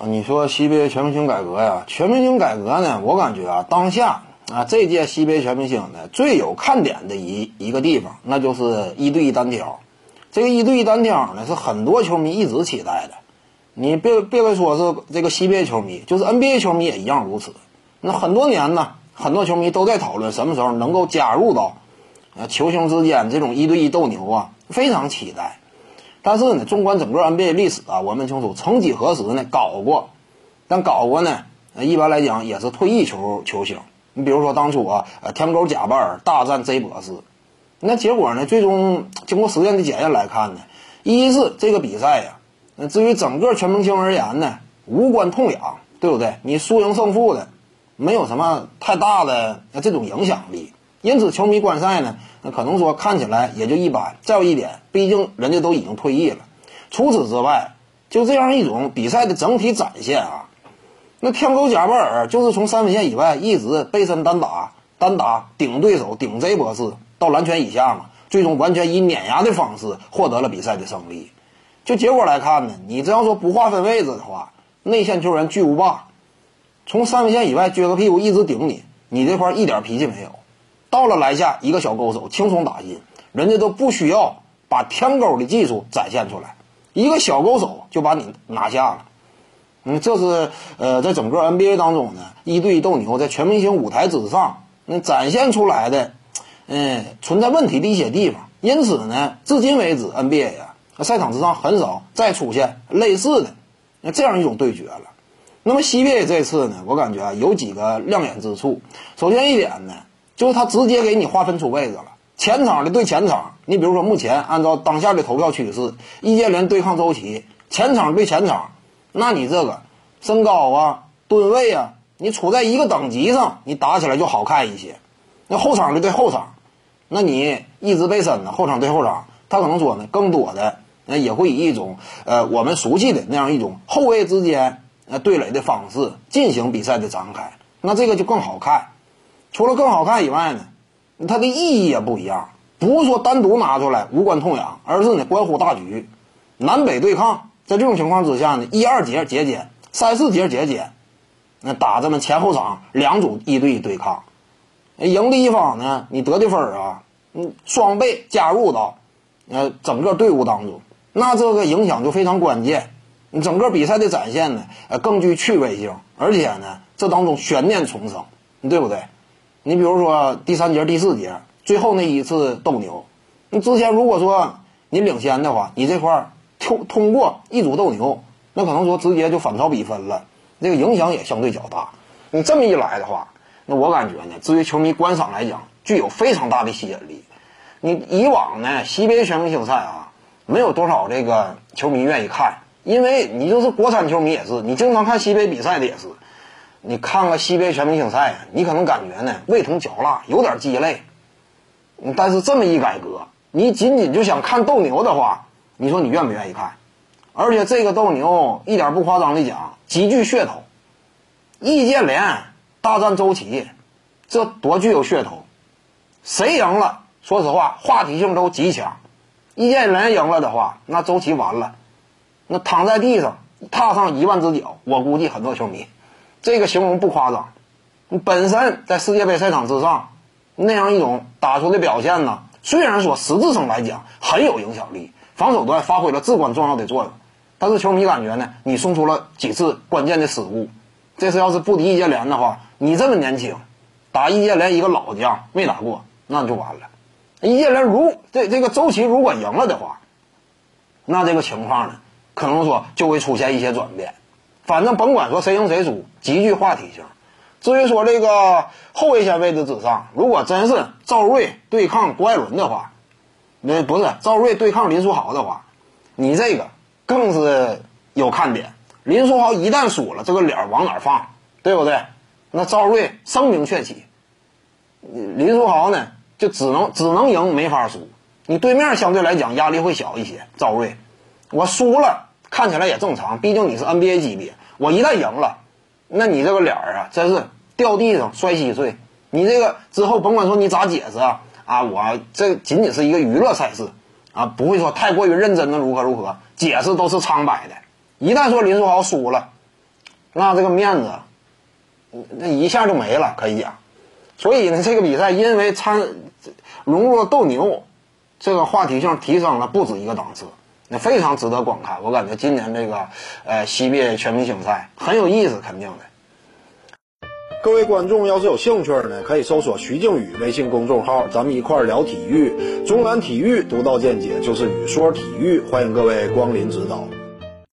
啊，你说 CBA 全明星改革呀？全明星改革呢？我感觉啊，当下啊，这届 CBA 全明星呢，最有看点的一一个地方，那就是一对一单挑。这个一对一单挑呢，是很多球迷一直期待的。你别别别说是这个 CBA 球迷，就是 NBA 球迷也一样如此。那很多年呢，很多球迷都在讨论什么时候能够加入到啊球星之间这种一对一斗牛啊，非常期待。但是呢，纵观整个 NBA 历史啊，我们清楚，曾几何时呢，搞过，但搞过呢，一般来讲也是退役球球星。你比如说当初啊，呃，天狗贾巴尔大战 J 博士，那结果呢，最终经过时间的检验来看呢，一是这个比赛呀，那至于整个全明星而言呢，无关痛痒，对不对？你输赢胜负的，没有什么太大的这种影响力。因此，球迷观赛呢，那可能说看起来也就一般。再有一点，毕竟人家都已经退役了。除此之外，就这样一种比赛的整体展现啊，那天狗贾巴尔就是从三分线以外一直背身单打、单打顶对手、顶 Z 博士到篮圈以下嘛，最终完全以碾压的方式获得了比赛的胜利。就结果来看呢，你只要说不划分位置的话，内线球员巨无霸从三分线以外撅个屁股一直顶你，你这块一点脾气没有。到了篮下一个小勾手轻松打进，人家都不需要把天勾的技术展现出来，一个小勾手就把你拿下了。嗯，这是呃在整个 NBA 当中呢，一对一斗牛在全明星舞台之上那展现出来的，嗯存在问题的一些地方。因此呢，至今为止 NBA 呀赛场之上很少再出现类似的那这样一种对决了。那么 CBA 这次呢，我感觉啊有几个亮眼之处。首先一点呢。就是他直接给你划分出位置了，前场的对前场。你比如说，目前按照当下的投票趋势，易建联对抗周琦，前场对前场，那你这个身高啊、吨位啊，你处在一个等级上，你打起来就好看一些。那后场的对后场，那你一直背身呢，后场对后场，他可能说呢，更多的那也会以一种呃我们熟悉的那样一种后卫之间呃对垒的方式进行比赛的展开，那这个就更好看。除了更好看以外呢，它的意义也不一样。不是说单独拿出来无关痛痒，而是呢关乎大局。南北对抗，在这种情况之下呢，一二节节减，三四节节减，那打这么前后场两组一对一对抗，赢的一方呢，你得的分啊，嗯，双倍加入到呃整个队伍当中，那这个影响就非常关键。你整个比赛的展现呢，呃更具趣味性，而且呢，这当中悬念丛生，对不对？你比如说第三节、第四节最后那一次斗牛，你之前如果说你领先的话，你这块儿通通过一组斗牛，那可能说直接就反超比分了，这个影响也相对较大。你这么一来的话，那我感觉呢，至于球迷观赏来讲，具有非常大的吸引力。你以往呢，CBA 全明星赛啊，没有多少这个球迷愿意看，因为你就是国产球迷也是，你经常看 CBA 比赛的也是。你看看西北全明星赛你可能感觉呢味同嚼蜡，有点鸡肋。但是这么一改革，你仅仅就想看斗牛的话，你说你愿不愿意看？而且这个斗牛一点不夸张的讲，极具噱头。易建联大战周琦，这多具有噱头。谁赢了？说实话，话题性都极强。易建联赢了的话，那周琦完了，那躺在地上踏上一万只脚，我估计很多球迷。这个形容不夸张，你本身在世界杯赛场之上那样一种打出的表现呢，虽然说实质上来讲很有影响力，防守端发挥了至关重要的作用，但是球迷感觉呢，你送出了几次关键的失误。这次要是不敌易建联的话，你这么年轻，打易建联一个老将没打过，那就完了。易建联如这这个周琦如果赢了的话，那这个情况呢，可能说就会出现一些转变。反正甭管说谁赢谁输，极具话题性。至于说这个后卫线位置之上，如果真是赵睿对抗郭艾伦的话，那不是赵睿对抗林书豪的话，你这个更是有看点。林书豪一旦输了，这个脸往哪放？对不对？那赵睿声名鹊起，林书豪呢就只能只能赢没法输。你对面相对来讲压力会小一些。赵睿，我输了。看起来也正常，毕竟你是 NBA 级别。我一旦赢了，那你这个脸儿啊，真是掉地上摔稀碎。你这个之后甭管说你咋解释啊，啊，我这仅仅是一个娱乐赛事，啊，不会说太过于认真的如何如何，解释都是苍白的。一旦说林书豪输了，那这个面子，那一下就没了，可以讲。所以呢，这个比赛因为参融入了斗牛，这个话题性提升了不止一个档次，那非常值得观看。我感觉今年这个呃 CBA 全明星赛很有意思，肯定的。各位观众要是有兴趣呢，可以搜索徐静宇微信公众号，咱们一块儿聊体育。中南体育独到见解就是语说体育，欢迎各位光临指导。